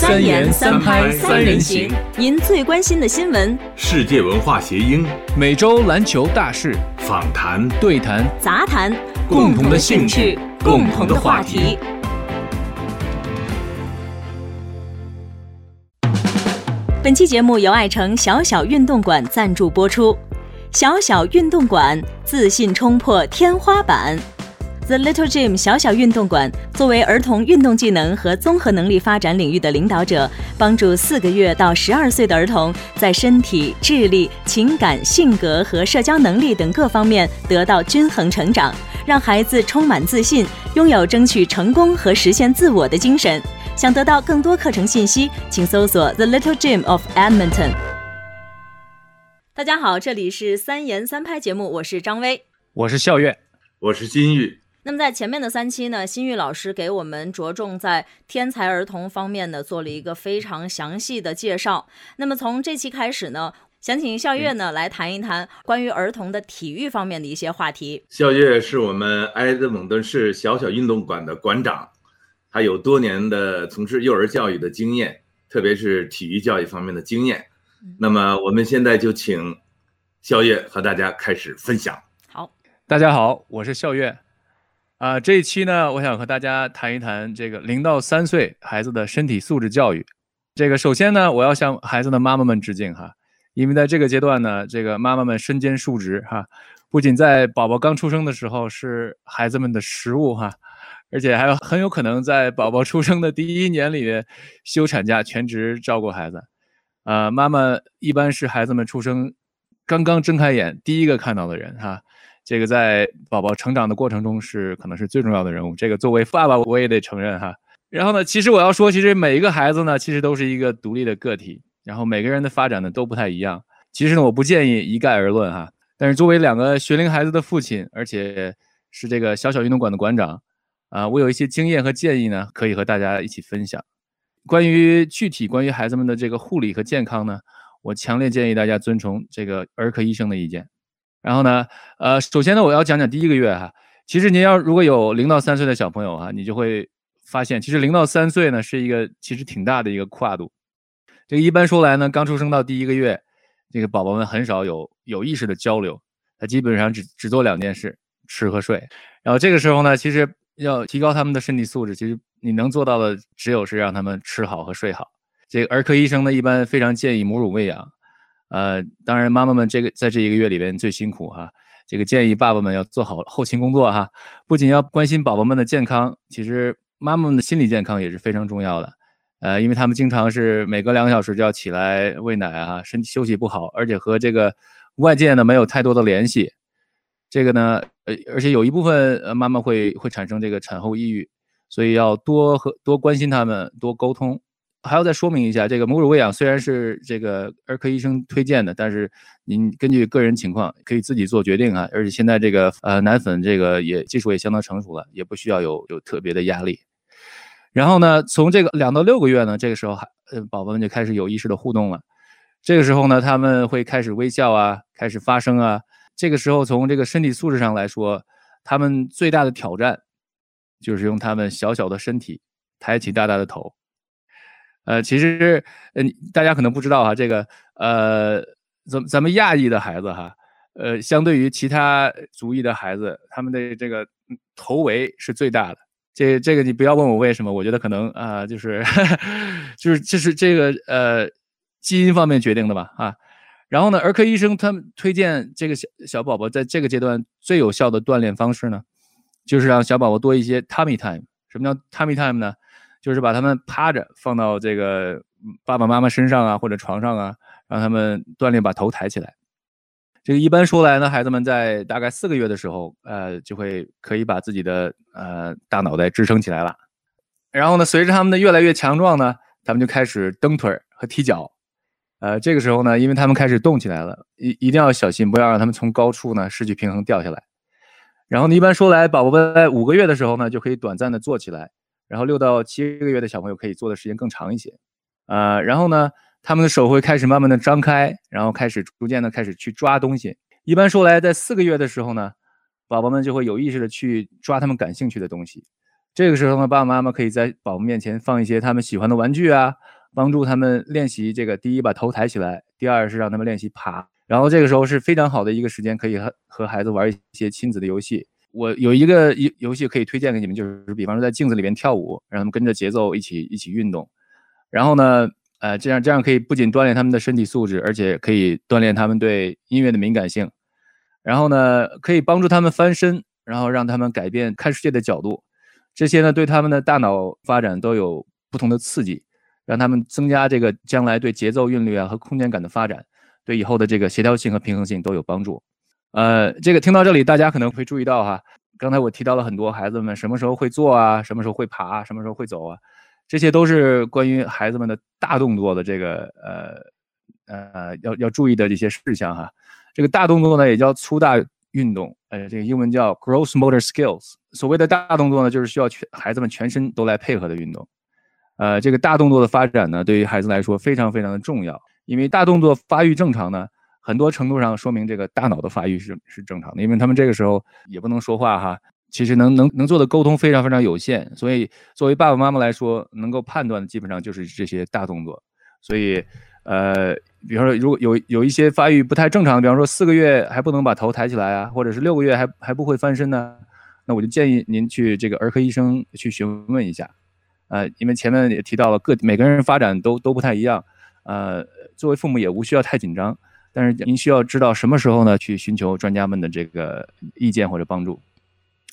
三言三拍三人行，您最关心的新闻，世界文化谐音，每周篮球大事，访谈、对谈、杂谈，共同的兴趣，共同的话题。本期节目由爱城小小运动馆赞助播出。小小运动馆，自信冲破天花板。The Little Gym 小小运动馆作为儿童运动技能和综合能力发展领域的领导者，帮助四个月到十二岁的儿童在身体、智力、情感、性格和社交能力等各方面得到均衡成长，让孩子充满自信，拥有争取成功和实现自我的精神。想得到更多课程信息，请搜索 The Little Gym of Edmonton。大家好，这里是三言三拍节目，我是张威，我是笑月，我是金玉。那么在前面的三期呢，新玉老师给我们着重在天才儿童方面呢做了一个非常详细的介绍。那么从这期开始呢，想请笑月呢来谈一谈关于儿童的体育方面的一些话题。笑月是我们埃德蒙顿市小小运动馆的馆长，他有多年的从事幼儿教育的经验，特别是体育教育方面的经验。那么我们现在就请笑月和大家开始分享。好，大家好，我是笑月。啊，这一期呢，我想和大家谈一谈这个零到三岁孩子的身体素质教育。这个首先呢，我要向孩子的妈妈们致敬哈，因为在这个阶段呢，这个妈妈们身兼数职哈，不仅在宝宝刚出生的时候是孩子们的食物哈，而且还有很有可能在宝宝出生的第一年里面休产假全职照顾孩子。啊，妈妈一般是孩子们出生刚刚睁开眼第一个看到的人哈。这个在宝宝成长的过程中是可能是最重要的人物。这个作为爸爸，我也得承认哈。然后呢，其实我要说，其实每一个孩子呢，其实都是一个独立的个体，然后每个人的发展呢都不太一样。其实呢，我不建议一概而论哈。但是作为两个学龄孩子的父亲，而且是这个小小运动馆的馆长啊，我有一些经验和建议呢，可以和大家一起分享。关于具体关于孩子们的这个护理和健康呢，我强烈建议大家遵从这个儿科医生的意见。然后呢，呃，首先呢，我要讲讲第一个月哈。其实您要如果有零到三岁的小朋友哈，你就会发现，其实零到三岁呢是一个其实挺大的一个跨度。这个一般说来呢，刚出生到第一个月，这个宝宝们很少有有意识的交流，他基本上只只做两件事，吃和睡。然后这个时候呢，其实要提高他们的身体素质，其实你能做到的只有是让他们吃好和睡好。这个儿科医生呢，一般非常建议母乳喂养。呃，当然，妈妈们这个在这一个月里边最辛苦哈。这个建议爸爸们要做好后勤工作哈，不仅要关心宝宝们的健康，其实妈妈们的心理健康也是非常重要的。呃，因为他们经常是每隔两个小时就要起来喂奶啊，身体休息不好，而且和这个外界呢没有太多的联系。这个呢，呃，而且有一部分呃妈妈会会产生这个产后抑郁，所以要多和多关心他们，多沟通。还要再说明一下，这个母乳喂养虽然是这个儿科医生推荐的，但是您根据个人情况可以自己做决定啊。而且现在这个呃奶粉这个也技术也相当成熟了，也不需要有有特别的压力。然后呢，从这个两到六个月呢，这个时候还呃宝宝们就开始有意识的互动了。这个时候呢，他们会开始微笑啊，开始发声啊。这个时候从这个身体素质上来说，他们最大的挑战就是用他们小小的身体抬起大大的头。呃，其实，嗯，大家可能不知道哈，这个，呃，咱咱们亚裔的孩子哈，呃，相对于其他族裔的孩子，他们的这个头围是最大的。这这个你不要问我为什么，我觉得可能啊，就是，就是这是这个呃基因方面决定的吧啊。然后呢，儿科医生他们推荐这个小小宝宝在这个阶段最有效的锻炼方式呢，就是让小宝宝多一些 tummy time。什么叫 tummy time 呢？就是把他们趴着放到这个爸爸妈妈身上啊，或者床上啊，让他们锻炼把头抬起来。这个一般说来呢，孩子们在大概四个月的时候，呃，就会可以把自己的呃大脑袋支撑起来了。然后呢，随着他们的越来越强壮呢，他们就开始蹬腿和踢脚。呃，这个时候呢，因为他们开始动起来了，一一定要小心，不要让他们从高处呢失去平衡掉下来。然后呢，一般说来，宝宝们在五个月的时候呢，就可以短暂的坐起来。然后六到七个月的小朋友可以做的时间更长一些，呃，然后呢，他们的手会开始慢慢的张开，然后开始逐渐的开始去抓东西。一般说来，在四个月的时候呢，宝宝们就会有意识的去抓他们感兴趣的东西。这个时候呢，爸爸妈妈可以在宝宝面前放一些他们喜欢的玩具啊，帮助他们练习这个第一把头抬起来，第二是让他们练习爬。然后这个时候是非常好的一个时间，可以和和孩子玩一些亲子的游戏。我有一个游游戏可以推荐给你们，就是比方说在镜子里面跳舞，让他们跟着节奏一起一起运动。然后呢，呃，这样这样可以不仅锻炼他们的身体素质，而且可以锻炼他们对音乐的敏感性。然后呢，可以帮助他们翻身，然后让他们改变看世界的角度。这些呢，对他们的大脑发展都有不同的刺激，让他们增加这个将来对节奏、韵律啊和空间感的发展。对以后的这个协调性和平衡性都有帮助。呃，这个听到这里，大家可能会注意到哈，刚才我提到了很多孩子们什么时候会坐啊，什么时候会爬，什么时候会走啊，这些都是关于孩子们的大动作的这个呃呃要要注意的一些事项哈。这个大动作呢也叫粗大运动，呃，这个英文叫 gross motor skills。所谓的大动作呢，就是需要全孩子们全身都来配合的运动。呃，这个大动作的发展呢，对于孩子来说非常非常的重要。因为大动作发育正常呢，很多程度上说明这个大脑的发育是是正常的。因为他们这个时候也不能说话哈，其实能能能做的沟通非常非常有限。所以作为爸爸妈妈来说，能够判断的基本上就是这些大动作。所以，呃，比方说如果有有一些发育不太正常的，比方说四个月还不能把头抬起来啊，或者是六个月还还不会翻身呢，那我就建议您去这个儿科医生去询问一下。呃，因为前面也提到了，个每个人发展都都不太一样，呃。作为父母也无需要太紧张，但是您需要知道什么时候呢去寻求专家们的这个意见或者帮助。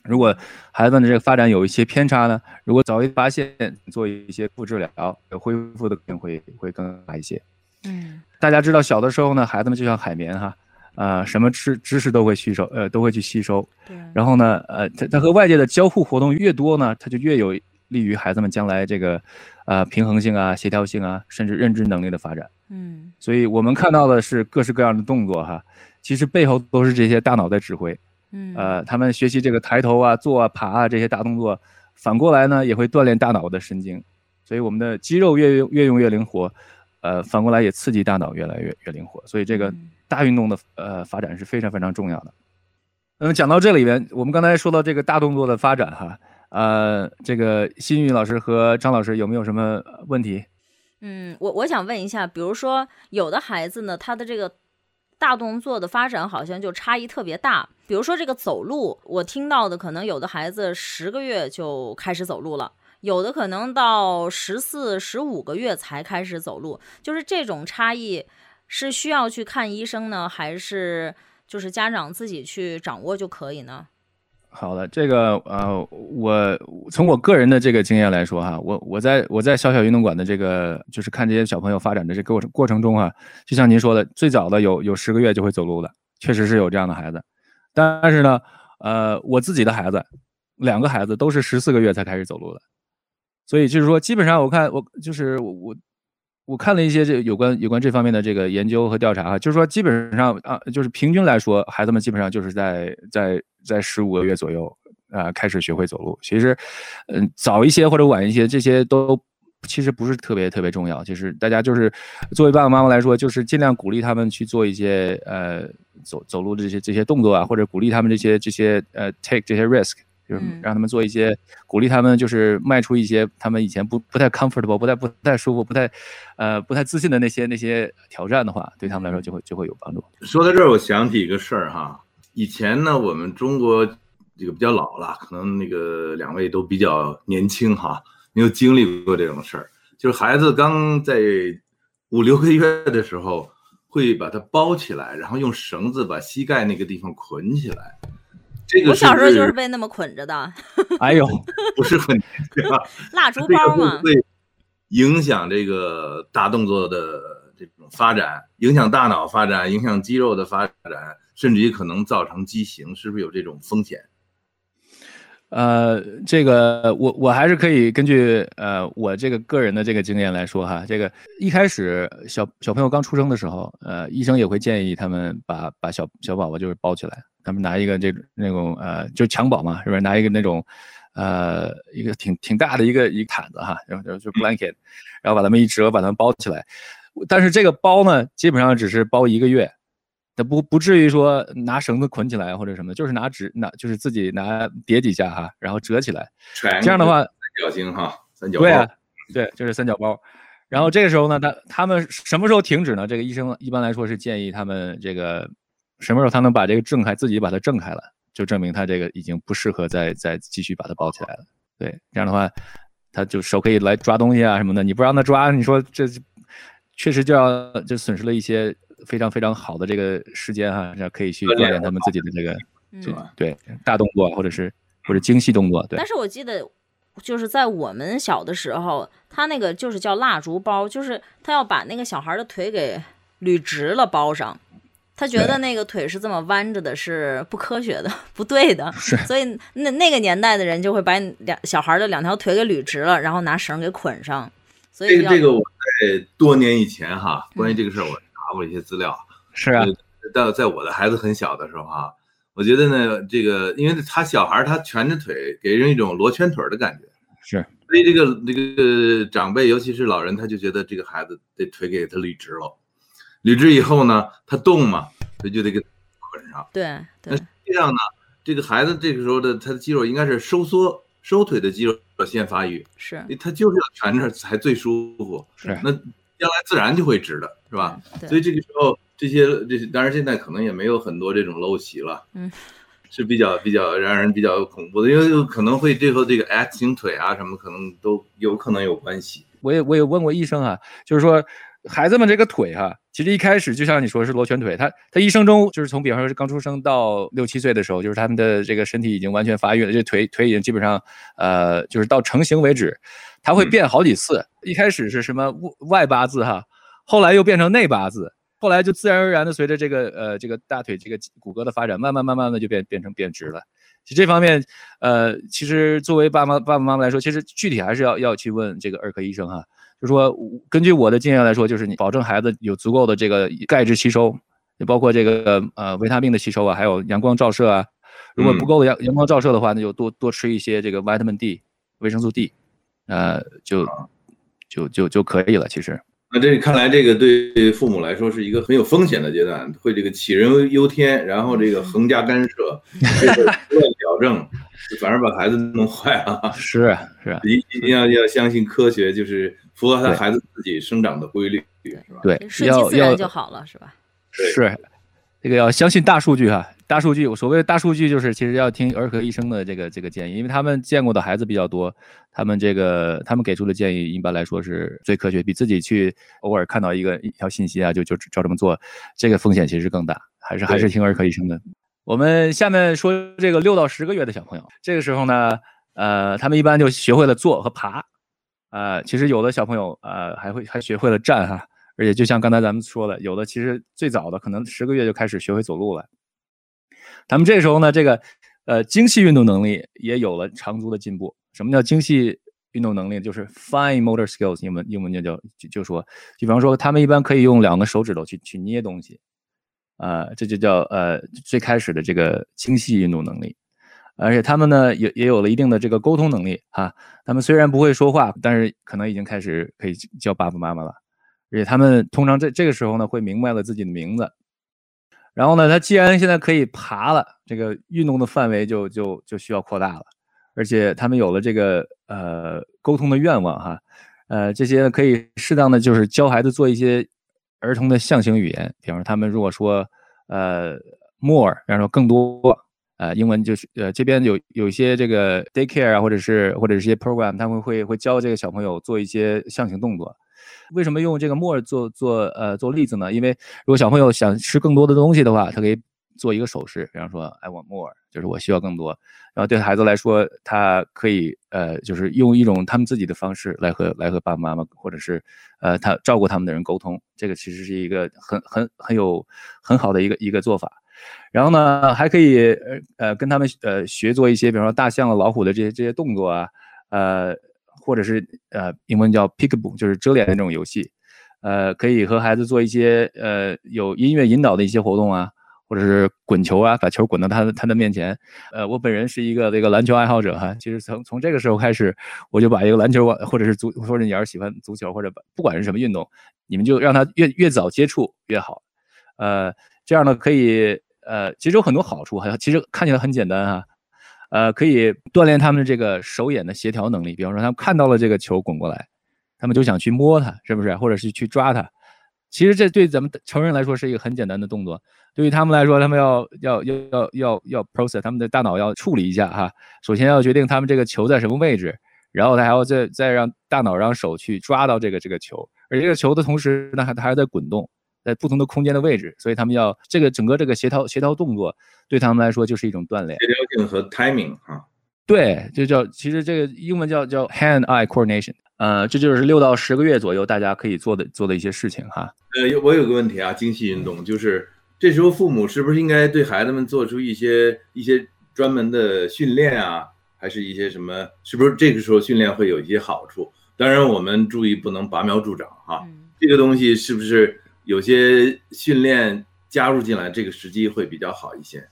如果孩子的这个发展有一些偏差呢，如果早一发现，做一些复治疗，恢复的可会会更好一些。嗯，大家知道小的时候呢，孩子们就像海绵哈，呃，什么知知识都会吸收，呃，都会去吸收。对。然后呢，呃，他他和外界的交互活动越多呢，他就越有利于孩子们将来这个，呃，平衡性啊、协调性啊，甚至认知能力的发展。嗯，所以我们看到的是各式各样的动作哈，其实背后都是这些大脑在指挥。嗯，呃，他们学习这个抬头啊、坐啊、爬啊这些大动作，反过来呢也会锻炼大脑的神经。所以我们的肌肉越用越用越灵活，呃，反过来也刺激大脑越来越越灵活。所以这个大运动的呃发展是非常非常重要的。那么讲到这里边，我们刚才说到这个大动作的发展哈，呃，这个新宇老师和张老师有没有什么问题？嗯，我我想问一下，比如说有的孩子呢，他的这个大动作的发展好像就差异特别大。比如说这个走路，我听到的可能有的孩子十个月就开始走路了，有的可能到十四、十五个月才开始走路。就是这种差异是需要去看医生呢，还是就是家长自己去掌握就可以呢？好的，这个呃，我从我个人的这个经验来说哈，我我在我在小小运动馆的这个就是看这些小朋友发展的这过程过程中啊，就像您说的，最早的有有十个月就会走路的，确实是有这样的孩子，但是呢，呃，我自己的孩子，两个孩子都是十四个月才开始走路的，所以就是说，基本上我看我就是我。我我看了一些这有关有关这方面的这个研究和调查哈，就是说基本上啊，就是平均来说，孩子们基本上就是在在在十五个月左右啊开始学会走路。其实，嗯，早一些或者晚一些，这些都其实不是特别特别重要。就是大家就是作为爸爸妈妈来说，就是尽量鼓励他们去做一些呃走走路的这些这些动作啊，或者鼓励他们这些这些呃 take 这些 risk。就是让他们做一些鼓励他们，就是迈出一些他们以前不不太 comfortable、不太不太舒服、不太呃不太自信的那些那些挑战的话，对他们来说就会就会有帮助。说到这儿，我想起一个事儿哈，以前呢，我们中国这个比较老了，可能那个两位都比较年轻哈，没有经历过这种事儿。就是孩子刚在五六个月的时候，会把它包起来，然后用绳子把膝盖那个地方捆起来。我小时候就是被那么捆着的。哎呦，不是很 蜡烛包嘛？会影响这个大动作的这种发展，影响大脑发展，影响肌肉的发展，甚至于可能造成畸形，是不是有这种风险？呃，这个我我还是可以根据呃我这个个人的这个经验来说哈，这个一开始小小朋友刚出生的时候，呃，医生也会建议他们把把小小宝宝就是包起来。他们拿一个这那种呃，就襁褓嘛，是不是？拿一个那种，呃，一个挺挺大的一个一个毯子哈，然后就就 blanket，然后把他们一折，把他们包起来。但是这个包呢，基本上只是包一个月，它不不至于说拿绳子捆起来或者什么，就是拿纸拿，就是自己拿叠几下哈，然后折起来。这样的话，三角形哈，三角包。对啊，对，就是三角包。然后这个时候呢，他他们什么时候停止呢？这个医生一般来说是建议他们这个什么时候他能把这个挣开，自己把它挣开了，就证明他这个已经不适合再再继续把它包起来了。对，这样的话，他就手可以来抓东西啊什么的。你不让他抓，你说这确实就要就损失了一些非常非常好的这个时间哈，这可以去锻炼他们自己的这个，对大动作或者是或者精细动作。对。但是我记得。就是在我们小的时候，他那个就是叫蜡烛包，就是他要把那个小孩的腿给捋直了包上，他觉得那个腿是这么弯着的，是不科学的，不对的。所以那那个年代的人就会把两小孩的两条腿给捋直了，然后拿绳给捆上。所以这个我在多年以前哈，关于这个事儿我查过一些资料。是啊，在在我的孩子很小的时候哈。我觉得呢，这个因为他小孩他蜷着腿，给人一种罗圈腿的感觉，是。所以这个这个长辈，尤其是老人，他就觉得这个孩子得腿给他捋直了，捋直以后呢，他动嘛，他就得给捆上。对对。实际上呢，这个孩子这个时候的他的肌肉应该是收缩收腿的肌肉先发育，是。他就是要蜷着才最舒服，是。那将来自然就会直的，是吧？对。所以这个时候。这些这些，当然现在可能也没有很多这种陋习了，嗯，是比较比较让人比较恐怖的，因为可能会最后这个 X 型腿啊什么，可能都有可能有关系。我也我也问过医生啊，就是说孩子们这个腿哈，其实一开始就像你说是螺旋腿，他他一生中就是从比方说是刚出生到六七岁的时候，就是他们的这个身体已经完全发育了，这腿腿已经基本上呃就是到成型为止，他会变好几次，一开始是什么外八字哈，后来又变成内八字。后来就自然而然的随着这个呃这个大腿这个骨骼的发展，慢慢慢慢的就变变成变直了。其实这方面，呃，其实作为爸妈爸爸妈妈来说，其实具体还是要要去问这个儿科医生哈。就说根据我的经验来说，就是你保证孩子有足够的这个钙质吸收，也包括这个呃维他命的吸收啊，还有阳光照射啊。如果不够的阳阳光照射的话，那就多多吃一些这个 vitamin D，维生素 D，呃，就就就就可以了。其实。那这看来，这个对父母来说是一个很有风险的阶段，会这个杞人忧天，然后这个横加干涉，乱矫正，反而把孩子弄坏了。是是，一一定要要相信科学，就是符合他孩子自己生长的规律，是吧？对，顺其自然就好了，是吧？是，这个要相信大数据哈。大数据，所谓的大数据就是其实要听儿科医生的这个这个建议，因为他们见过的孩子比较多，他们这个他们给出的建议一般来说是最科学，比自己去偶尔看到一个一条信息啊就就照这么做，这个风险其实更大，还是还是听儿科医生的。我们下面说这个六到十个月的小朋友，这个时候呢，呃，他们一般就学会了坐和爬，呃，其实有的小朋友呃还会还学会了站哈，而且就像刚才咱们说的，有的其实最早的可能十个月就开始学会走路了。他们这时候呢，这个，呃，精细运动能力也有了长足的进步。什么叫精细运动能力？就是 fine motor skills，英文英文就叫就就说，就比方说他们一般可以用两个手指头去去捏东西，啊，这就叫呃最开始的这个精细运动能力。而且他们呢也也有了一定的这个沟通能力哈。他们虽然不会说话，但是可能已经开始可以叫爸爸妈妈了。而且他们通常在这个时候呢会明白了自己的名字。然后呢，他既然现在可以爬了，这个运动的范围就就就需要扩大了，而且他们有了这个呃沟通的愿望哈，呃这些可以适当的就是教孩子做一些儿童的象形语言，比方说他们如果说呃 more，然后更多，呃英文就是呃这边有有一些这个 daycare 啊，或者是或者是一些 program，他们会会教这个小朋友做一些象形动作。为什么用这个 more 做做呃做例子呢？因为如果小朋友想吃更多的东西的话，他可以做一个手势，比方说 I want more，就是我需要更多。然后对孩子来说，他可以呃就是用一种他们自己的方式来和来和爸爸妈妈或者是呃他照顾他们的人沟通。这个其实是一个很很很有很好的一个一个做法。然后呢，还可以呃呃跟他们呃学做一些，比方说大象、老虎的这些这些动作啊，呃。或者是呃，英文叫 peekaboo，就是遮脸的那种游戏，呃，可以和孩子做一些呃有音乐引导的一些活动啊，或者是滚球啊，把球滚到他的他的面前。呃，我本人是一个这个篮球爱好者哈，其实从从这个时候开始，我就把一个篮球或者是足，或者你要是喜欢足球或者不管是什么运动，你们就让他越越早接触越好。呃，这样呢可以呃，其实有很多好处，还其实看起来很简单哈。呃，可以锻炼他们的这个手眼的协调能力。比方说，他们看到了这个球滚过来，他们就想去摸它，是不是？或者是去抓它。其实这对咱们成人来说是一个很简单的动作，对于他们来说，他们要要要要要要 process，他们的大脑要处理一下哈。首先要决定他们这个球在什么位置，然后他还要再再让大脑让手去抓到这个这个球，而这个球的同时呢，还它还在滚动，在不同的空间的位置，所以他们要这个整个这个协调协调动作，对他们来说就是一种锻炼。协调性和 timing 啊，对，就叫其实这个英文叫叫 hand-eye coordination。呃，这就是六到十个月左右大家可以做的做的一些事情哈。呃，我有个问题啊，精细运动就是这时候父母是不是应该对孩子们做出一些一些专门的训练啊，还是一些什么？是不是这个时候训练会有一些好处？当然，我们注意不能拔苗助长哈。这个东西是不是有些训练加入进来，这个时机会比较好一些？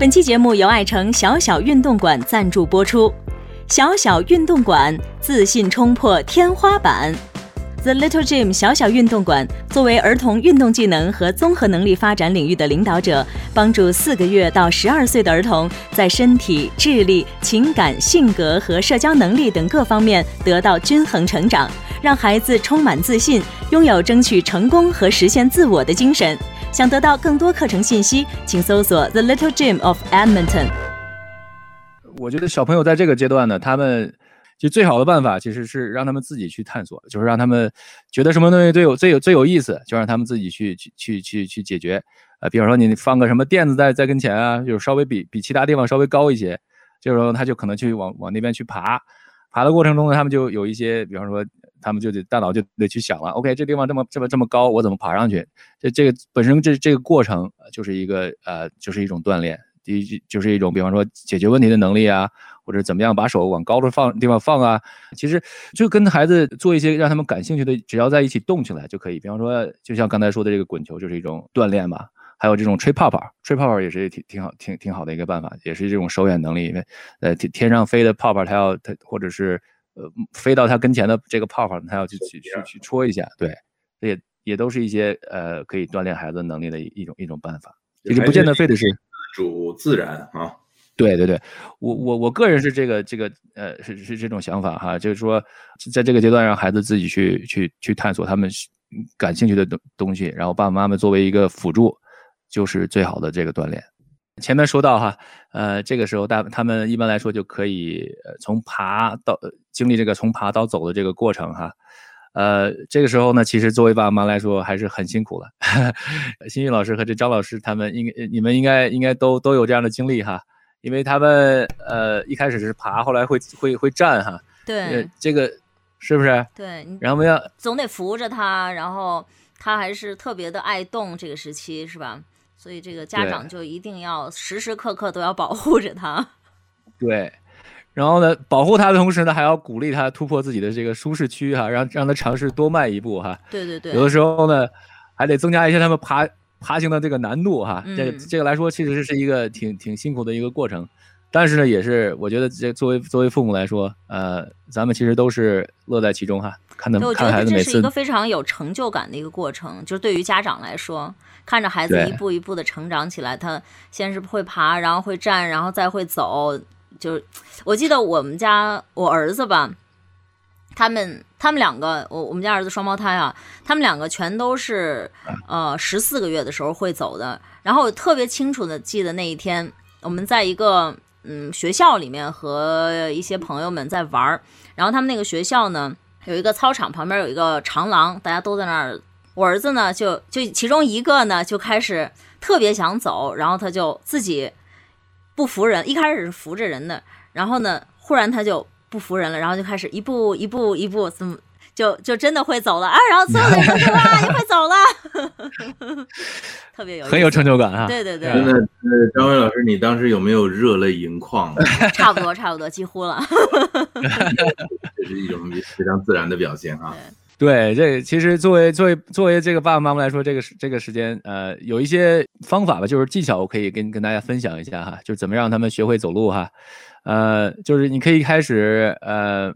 本期节目由爱城小小运动馆赞助播出。小小运动馆，自信冲破天花板。The Little Gym 小小运动馆作为儿童运动技能和综合能力发展领域的领导者，帮助四个月到十二岁的儿童在身体、智力、情感、性格和社交能力等各方面得到均衡成长，让孩子充满自信，拥有争取成功和实现自我的精神。想得到更多课程信息，请搜索 The Little Gym of Edmonton。我觉得小朋友在这个阶段呢，他们就最好的办法其实是让他们自己去探索，就是让他们觉得什么东西最有最有最有意思，就让他们自己去去去去去解决。呃，比方说你放个什么垫子在在跟前啊，就是稍微比比其他地方稍微高一些，这时候他就可能去往往那边去爬。爬的过程中呢，他们就有一些，比方说他们就得大脑就得去想了，OK，这地方这么这么这么高，我怎么爬上去？这这个本身这这个过程就是一个呃，就是一种锻炼。第一就是一种，比方说解决问题的能力啊，或者怎么样把手往高的放地方放啊，其实就跟孩子做一些让他们感兴趣的，只要在一起动起来就可以。比方说，就像刚才说的这个滚球，就是一种锻炼嘛。还有这种吹泡泡，吹泡泡也是挺挺好、挺挺好的一个办法，也是这种手眼能力。因为呃天天上飞的泡泡，它要它或者是呃飞到他跟前的这个泡泡，他要去去去去戳一下，对，这也也都是一些呃可以锻炼孩子能力的一一种一种办法。其实不见得非得是自。主自然啊，对对对，我我我个人是这个这个呃是是这种想法哈，就是说在这个阶段让孩子自己去去去探索他们感兴趣的东东西，然后爸爸妈妈作为一个辅助，就是最好的这个锻炼。前面说到哈，呃，这个时候大他们一般来说就可以从爬到经历这个从爬到走的这个过程哈。呃，这个时候呢，其实作为爸爸妈妈来说还是很辛苦了。新宇老师和这张老师他们应该，你们应该应该都都有这样的经历哈，因为他们呃一开始是爬，后来会会会站哈。对，这个是不是？对。然后要总得扶着他，然后他还是特别的爱动，这个时期是吧？所以这个家长就一定要时时刻刻都要保护着他。对。然后呢，保护他的同时呢，还要鼓励他突破自己的这个舒适区哈，让让他尝试多迈一步哈。对对对。有的时候呢，还得增加一些他们爬爬行的这个难度哈。这这个来说，其实是一个挺挺辛苦的一个过程。但是呢，也是我觉得这作为作为父母来说，呃，咱们其实都是乐在其中哈。看他们看孩子每次。这是一个非常有成就感的一个过程，就是对于家长来说，看着孩子一步一步的成长起来，他先是会爬，然后会站，然后再会走。就是我记得我们家我儿子吧，他们他们两个，我我们家儿子双胞胎啊，他们两个全都是呃十四个月的时候会走的。然后我特别清楚的记得那一天，我们在一个嗯学校里面和一些朋友们在玩儿，然后他们那个学校呢有一个操场旁边有一个长廊，大家都在那儿。我儿子呢就就其中一个呢就开始特别想走，然后他就自己。不服人，一开始是扶着人的，然后呢，忽然他就不服人了，然后就开始一步一步一步，怎么就就真的会走了啊？然后所有人都说哇，你会走了，特别有很有成就感啊！对对对。那呃，张伟老师，你当时有没有热泪盈眶？差不多，差不多，几乎了。这是一种非常自然的表现啊。对，这其实作为作为作为这个爸爸妈妈来说，这个时这个时间，呃，有一些方法吧，就是技巧，我可以跟跟大家分享一下哈，就是怎么让他们学会走路哈，呃，就是你可以开始，呃，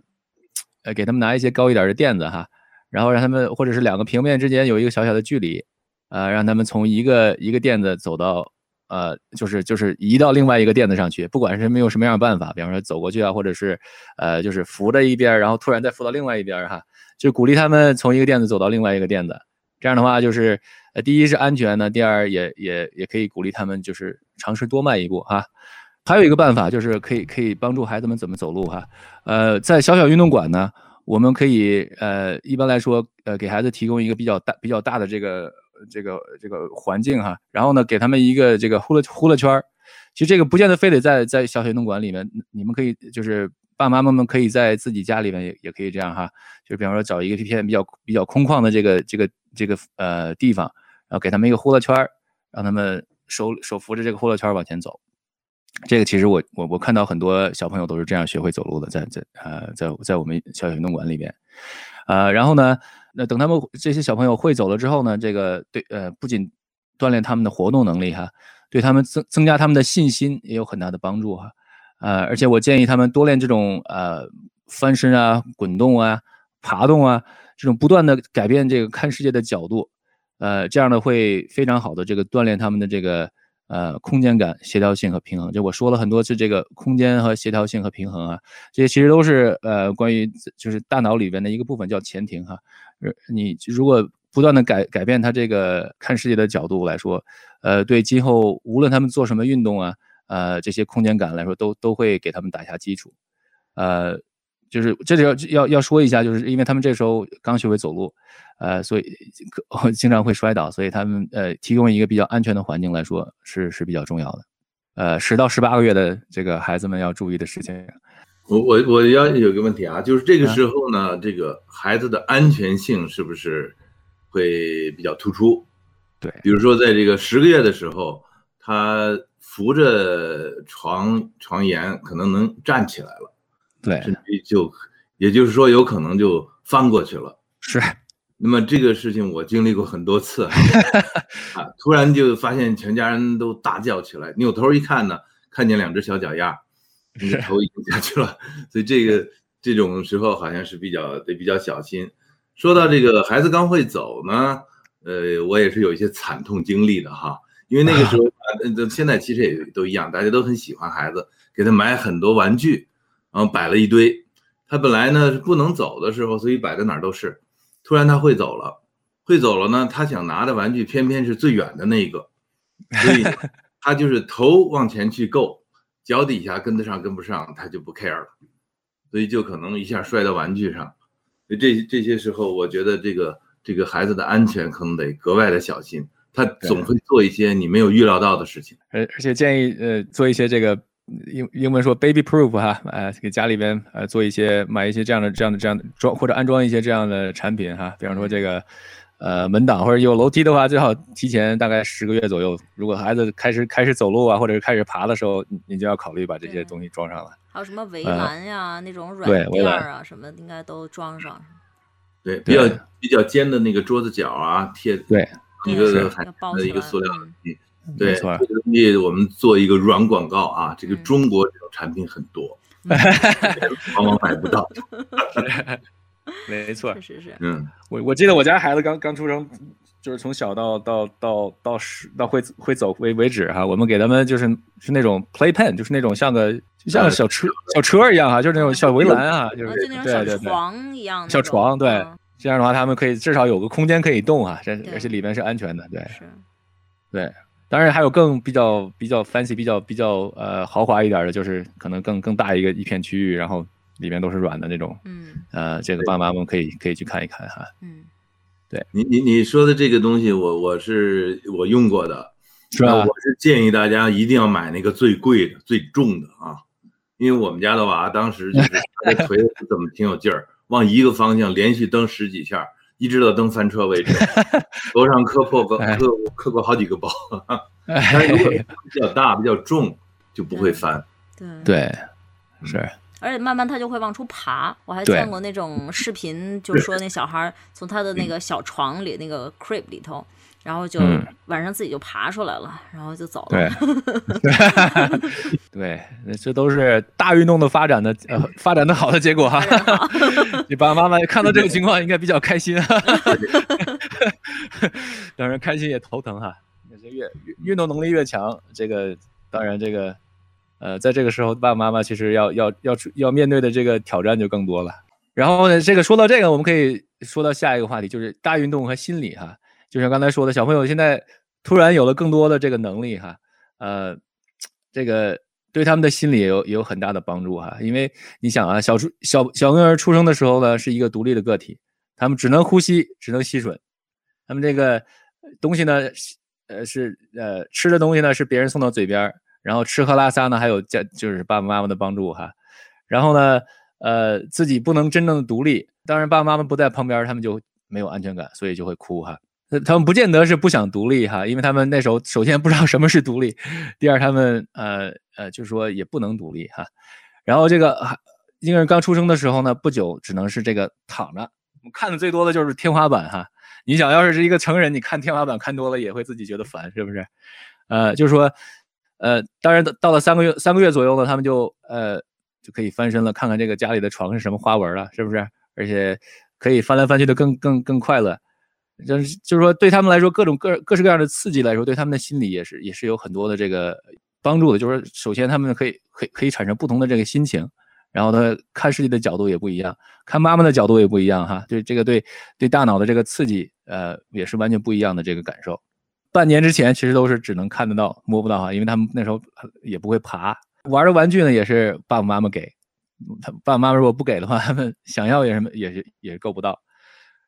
呃，给他们拿一些高一点的垫子哈，然后让他们或者是两个平面之间有一个小小的距离，呃，让他们从一个一个垫子走到呃，就是就是移到另外一个垫子上去，不管是没有什么样的办法，比方说走过去啊，或者是呃，就是扶着一边，然后突然再扶到另外一边哈，就鼓励他们从一个垫子走到另外一个垫子。这样的话，就是呃，第一是安全呢，第二也也也可以鼓励他们就是尝试多迈一步哈。还有一个办法就是可以可以帮助孩子们怎么走路哈。呃，在小小运动馆呢，我们可以呃一般来说呃给孩子提供一个比较大比较大的这个。这个这个环境哈，然后呢，给他们一个这个呼了呼了圈儿。其实这个不见得非得在在小学运动馆里面，你们可以就是爸爸妈妈们可以在自己家里面也也可以这样哈，就比方说找一个一片比较比较空旷的这个这个这个呃地方，然后给他们一个呼啦圈儿，让他们手手扶着这个呼啦圈儿往前走。这个其实我我我看到很多小朋友都是这样学会走路的，在在呃在在我们小小运动馆里边，呃，然后呢。那等他们这些小朋友会走了之后呢，这个对呃不仅锻炼他们的活动能力哈，对他们增增加他们的信心也有很大的帮助哈，呃而且我建议他们多练这种呃翻身啊、滚动啊、爬动啊这种不断的改变这个看世界的角度，呃这样呢会非常好的这个锻炼他们的这个。呃，空间感、协调性和平衡，就我说了很多次，这个空间和协调性和平衡啊，这些其实都是呃关于就是大脑里边的一个部分，叫前庭哈。你如果不断的改改变他这个看世界的角度来说，呃，对今后无论他们做什么运动啊，呃，这些空间感来说，都都会给他们打下基础，呃。就是这里要要要说一下，就是因为他们这时候刚学会走路，呃，所以 经常会摔倒，所以他们呃提供一个比较安全的环境来说是是比较重要的。呃，十到十八个月的这个孩子们要注意的事情。我我我要有个问题啊，就是这个时候呢，这个孩子的安全性是不是会比较突出？对，比如说在这个十个月的时候，他扶着床床沿可能能站起来了。对，就也就是说，有可能就翻过去了。是，那么这个事情我经历过很多次，啊，突然就发现全家人都大叫起来，扭头一看呢，看见两只小脚丫，那个头已经下去了。所以这个这种时候好像是比较得比较小心。说到这个孩子刚会走呢，呃，我也是有一些惨痛经历的哈，因为那个时候啊，现在其实也都一样，大家都很喜欢孩子，给他买很多玩具。然后摆了一堆，他本来呢是不能走的时候，所以摆在哪儿都是。突然他会走了，会走了呢，他想拿的玩具偏偏是最远的那一个，所以 他就是头往前去够，脚底下跟得上跟不上，他就不 care 了，所以就可能一下摔到玩具上。所以这这些时候，我觉得这个这个孩子的安全可能得格外的小心，他总会做一些你没有预料到的事情。而而且建议呃做一些这个。英英文说 baby proof 哈，呃，给家里边呃做一些买一些这样的这样的这样的装或者安装一些这样的产品哈，比方说这个呃门挡或者有楼梯的话，最好提前大概十个月左右。如果孩子开始开始走路啊，或者是开始爬的时候，你就要考虑把这些东西装上了。还有什么围栏呀，那种软垫啊，什么应该都装上。对，比较比较尖的那个桌子角啊，贴对一个一个塑料。对，没错，这个东西我们做一个软广告啊，这个中国这种产品很多，往往买不到。没错，确实是。嗯，我我记得我家孩子刚刚出生，就是从小到到到到十到会会走为为止哈，我们给他们就是是那种 playpen，就是那种像个就像个小车小车一样哈，就是那种小围栏啊，就是对对对，床一样，小床对，这样的话他们可以至少有个空间可以动啊，这而且里面是安全的，对，对。当然还有更比较比较 fancy、比较比较呃豪华一点的，就是可能更更大一个一片区域，然后里面都是软的那种。嗯。呃，这个爸妈们可以可以去看一看哈。嗯。对你你你说的这个东西，我我是我用过的，是吧？我是建议大家一定要买那个最贵的、最重的啊，因为我们家的娃当时就是 这腿怎么挺有劲儿，往一个方向连续蹬十几下。一直到蹬翻车为止，头上磕破个磕磕过好几个包，但是如果比较大比较重就不会翻。对对，是。而且慢慢他就会往出爬。我还见过那种视频，就说那小孩从他的那个小床里那个 crib 里头。然后就晚上自己就爬出来了，然后就走了。对，对，这都是大运动的发展的呃发展的好的结果哈。你爸爸妈妈看到这个情况应该比较开心，当然开心也头疼哈。这越运动能力越强，这个当然这个呃，在这个时候爸爸妈妈其实要要要要面对的这个挑战就更多了。然后呢，这个说到这个，我们可以说到下一个话题，就是大运动和心理哈。就像刚才说的，小朋友现在突然有了更多的这个能力哈，呃，这个对他们的心理也有也有很大的帮助哈。因为你想啊，小出小小婴儿出生的时候呢，是一个独立的个体，他们只能呼吸，只能吸吮，他们这个东西呢，呃是呃吃的东西呢是别人送到嘴边，然后吃喝拉撒呢还有家就是爸爸妈妈的帮助哈，然后呢。呃，自己不能真正的独立，当然爸爸妈妈不在旁边，他们就没有安全感，所以就会哭哈。他们不见得是不想独立哈，因为他们那时候首先不知道什么是独立，第二他们呃呃就是说也不能独立哈。然后这个婴儿刚出生的时候呢，不久只能是这个躺着，看的最多的就是天花板哈。你想要是一个成人，你看天花板看多了也会自己觉得烦，是不是？呃，就是说，呃，当然到了三个月三个月左右呢，他们就呃。就可以翻身了，看看这个家里的床是什么花纹了，是不是？而且可以翻来翻去的更更更快乐。就是就是说，对他们来说，各种各各式各样的刺激来说，对他们的心理也是也是有很多的这个帮助的。就是首先，他们可以可以可以产生不同的这个心情，然后他看世界的角度也不一样，看妈妈的角度也不一样哈。对这个对对大脑的这个刺激，呃，也是完全不一样的这个感受。半年之前其实都是只能看得到摸不到哈，因为他们那时候也不会爬。玩的玩具呢，也是爸爸妈妈给，他爸爸妈妈如果不给的话，他们想要也什么也是也够不到。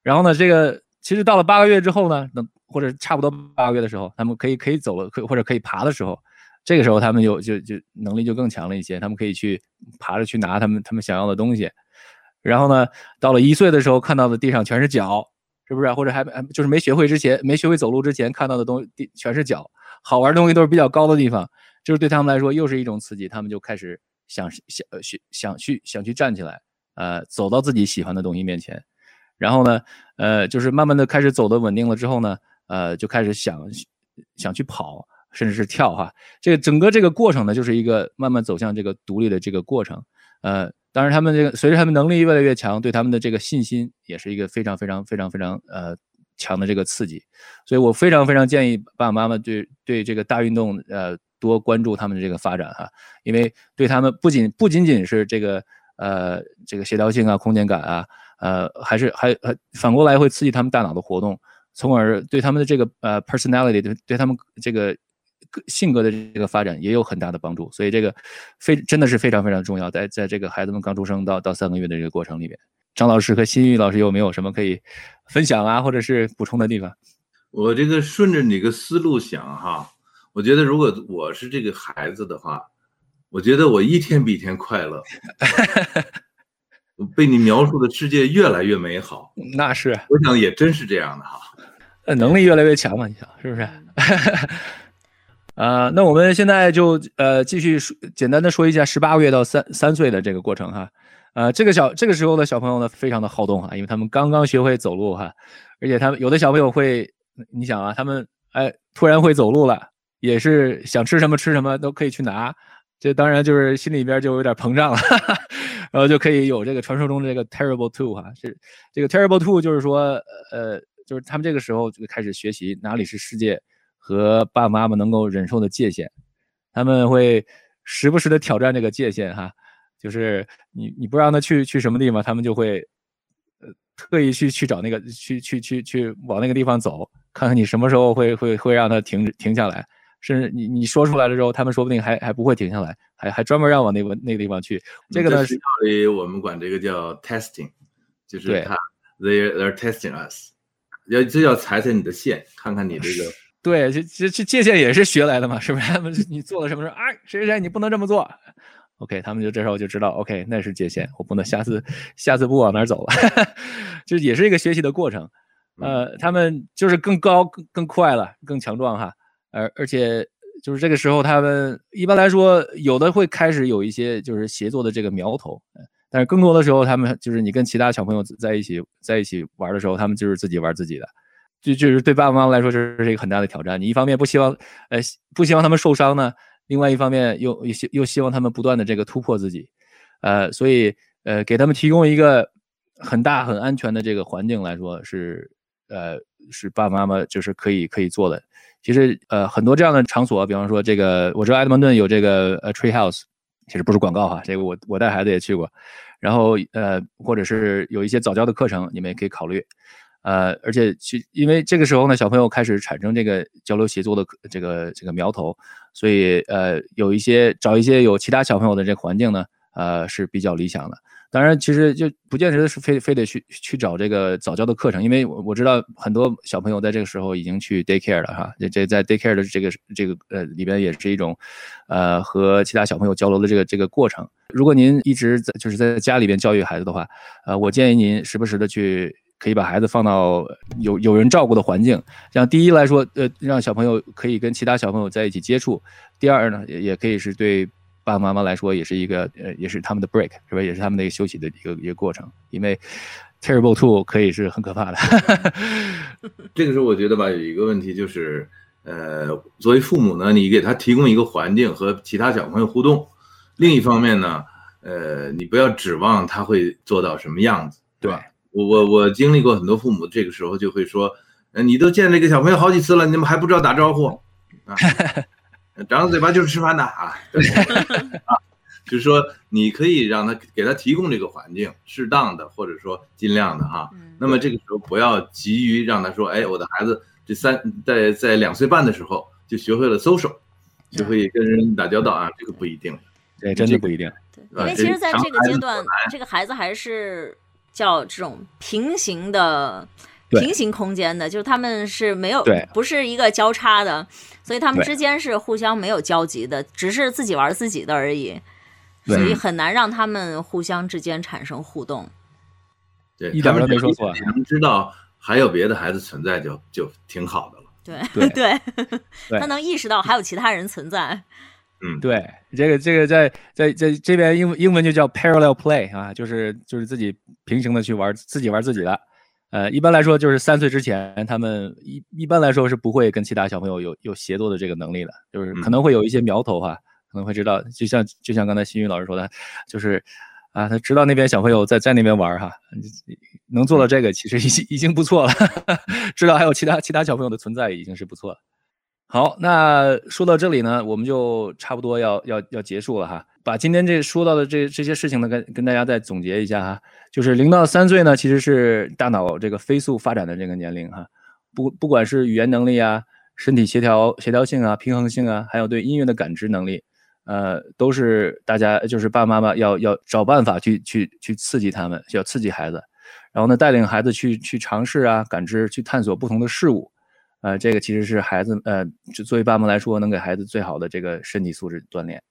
然后呢，这个其实到了八个月之后呢，等或者差不多八个月的时候，他们可以可以走了，可或者可以爬的时候，这个时候他们就就就能力就更强了一些，他们可以去爬着去拿他们他们想要的东西。然后呢，到了一岁的时候，看到的地上全是脚，是不是？或者还就是没学会之前，没学会走路之前看到的东西全是脚，好玩的东西都是比较高的地方。就是对他们来说又是一种刺激，他们就开始想想去想去想去站起来，呃走到自己喜欢的东西面前，然后呢，呃就是慢慢的开始走的稳定了之后呢，呃就开始想想去跑，甚至是跳哈。这个整个这个过程呢，就是一个慢慢走向这个独立的这个过程。呃，当然他们这个随着他们能力越来越强，对他们的这个信心也是一个非常非常非常非常呃强的这个刺激。所以我非常非常建议爸爸妈妈对对这个大运动呃。多关注他们的这个发展哈，因为对他们不仅不仅仅是这个呃这个协调性啊、空间感啊，呃还是还还反过来会刺激他们大脑的活动，从而对他们的这个呃 personality 对对他们这个性格的这个发展也有很大的帮助。所以这个非真的是非常非常重要，在在这个孩子们刚出生到到三个月的这个过程里面，张老师和新玉老师有没有什么可以分享啊，或者是补充的地方？我这个顺着你个思路想哈。我觉得，如果我是这个孩子的话，我觉得我一天比一天快乐。被你描述的世界越来越美好，那是，我想也真是这样的哈。呃，能力越来越强嘛，你想是不是？啊，那我们现在就呃继续说，简单的说一下十八个月到三三岁的这个过程哈。呃，这个小这个时候的小朋友呢，非常的好动哈，因为他们刚刚学会走路哈，而且他们有的小朋友会，你想啊，他们哎突然会走路了。也是想吃什么吃什么都可以去拿，这当然就是心里边就有点膨胀了，然后就可以有这个传说中的这个 terrible two 哈，是这个 terrible two 就是说，呃，就是他们这个时候就开始学习哪里是世界和爸爸妈妈能够忍受的界限，他们会时不时的挑战这个界限哈，就是你你不让他去去什么地方，他们就会呃特意去去找那个去去去去往那个地方走，看看你什么时候会会会让他停停下来。甚至你你说出来了之后，他们说不定还还不会停下来，还还专门让往那个那个地方去。这个呢，学校里我们管这个叫 testing，就是他 they they're testing us，要这要踩踩你的线，看看你这个。对，这这这界限也是学来的嘛，是不是？他们你做了什么事啊？谁谁谁，你不能这么做。OK，他们就这时候就知道，OK，那是界限，我不能下次下次不往哪走了。就也是一个学习的过程。呃，他们就是更高更更快了，更强壮哈。而而且就是这个时候，他们一般来说有的会开始有一些就是协作的这个苗头，但是更多的时候，他们就是你跟其他小朋友在一起在一起玩的时候，他们就是自己玩自己的，就就是对爸爸妈妈来说，这是一个很大的挑战。你一方面不希望呃不希望他们受伤呢，另外一方面又又希又希望他们不断的这个突破自己，呃，所以呃给他们提供一个很大很安全的这个环境来说是呃是爸爸妈妈就是可以可以做的。其实呃很多这样的场所，比方说这个，我知道埃德蒙顿有这个呃 Tree House，其实不是广告哈，这个我我带孩子也去过，然后呃或者是有一些早教的课程，你们也可以考虑。呃，而且去，因为这个时候呢，小朋友开始产生这个交流协作的这个这个苗头，所以呃有一些找一些有其他小朋友的这个环境呢，呃是比较理想的。当然，其实就不见得是非非得去去找这个早教的课程，因为我我知道很多小朋友在这个时候已经去 daycare 了哈，这在 daycare 的这个这个呃里边也是一种，呃和其他小朋友交流的这个这个过程。如果您一直在就是在家里边教育孩子的话，呃，我建议您时不时的去可以把孩子放到有有人照顾的环境，这样第一来说，呃，让小朋友可以跟其他小朋友在一起接触；第二呢，也也可以是对。爸爸妈妈来说也是一个呃，也是他们的 break 是吧？也是他们的一个休息的一个一个过程。因为 terrible two 可以是很可怕的。这个时候我觉得吧，有一个问题就是，呃，作为父母呢，你给他提供一个环境和其他小朋友互动；另一方面呢，呃，你不要指望他会做到什么样子，对吧？我我我经历过很多父母，这个时候就会说，呃，你都见这个小朋友好几次了，你们还不知道打招呼啊？张着嘴巴就是吃饭的啊，啊，就是说你可以让他给他提供这个环境，适当的或者说尽量的哈。那么这个时候不要急于让他说，哎，我的孩子这三在在两岁半的时候就学会了 social，学会跟人打交道啊，这个不一定，对，真的不一定。对，因为其实在这个阶段，这个孩子还是叫这种平行的。平行空间的，就是他们是没有，不是一个交叉的，所以他们之间是互相没有交集的，只是自己玩自己的而已，所以很难让他们互相之间产生互动。对，一点都没说错。能知道还有别的孩子存在，就就挺好的了。对 对，他能意识到还有其他人存在。嗯，对，这个这个在在在这边英英文就叫 parallel play 啊，就是就是自己平行的去玩，自己玩自己的。呃，一般来说就是三岁之前，他们一一般来说是不会跟其他小朋友有有协作的这个能力的，就是可能会有一些苗头哈，可能会知道，就像就像刚才新宇老师说的，就是啊，他知道那边小朋友在在那边玩哈，能做到这个其实已经已经不错了，知道还有其他其他小朋友的存在已经是不错了。好，那说到这里呢，我们就差不多要要要结束了哈。把今天这说到的这这些事情呢，跟跟大家再总结一下哈。就是零到三岁呢，其实是大脑这个飞速发展的这个年龄哈。不不管是语言能力啊、身体协调协调性啊、平衡性啊，还有对音乐的感知能力，呃，都是大家就是爸爸妈妈要要找办法去去去刺激他们，要刺激孩子，然后呢，带领孩子去去尝试啊、感知、去探索不同的事物。呃，这个其实是孩子呃，就作为爸妈来说，能给孩子最好的这个身体素质锻炼。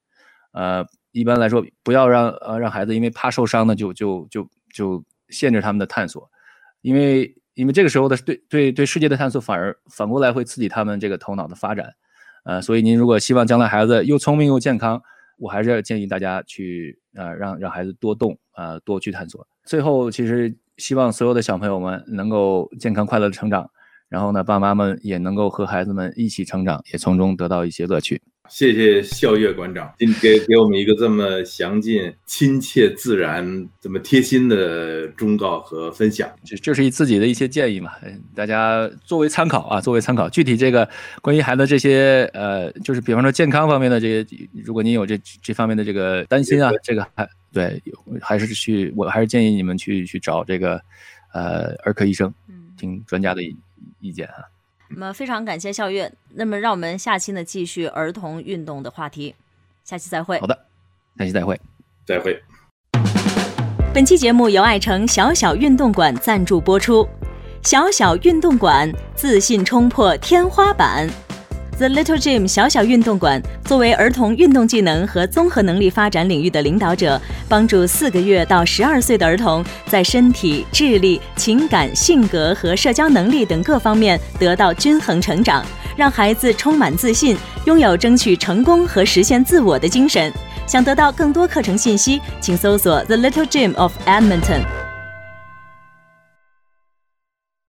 呃，一般来说，不要让呃让孩子因为怕受伤呢，就就就就限制他们的探索，因为因为这个时候的对对对世界的探索反而反过来会刺激他们这个头脑的发展。呃，所以您如果希望将来孩子又聪明又健康，我还是要建议大家去呃让让孩子多动啊，多去探索。最后，其实希望所有的小朋友们能够健康快乐的成长。然后呢，爸妈们也能够和孩子们一起成长，也从中得到一些乐趣。谢谢笑月馆长，今给给我们一个这么详尽、亲切、自然、这么贴心的忠告和分享。这这是自己的一些建议嘛，大家作为参考啊，作为参考。具体这个关于孩子这些呃，就是比方说健康方面的这些，如果您有这这方面的这个担心啊，这个还对，还是去，我还是建议你们去去找这个呃儿科医生，听专家的。意见哈，那么非常感谢校月，那么让我们下期呢继续儿童运动的话题，下期再会。好的，下期再会，再会。本期节目由爱城小小运动馆赞助播出，小小运动馆自信冲破天花板。The Little Gym 小小运动馆作为儿童运动技能和综合能力发展领域的领导者，帮助四个月到十二岁的儿童在身体、智力、情感、性格和社交能力等各方面得到均衡成长，让孩子充满自信，拥有争取成功和实现自我的精神。想得到更多课程信息，请搜索 The Little Gym of Edmonton。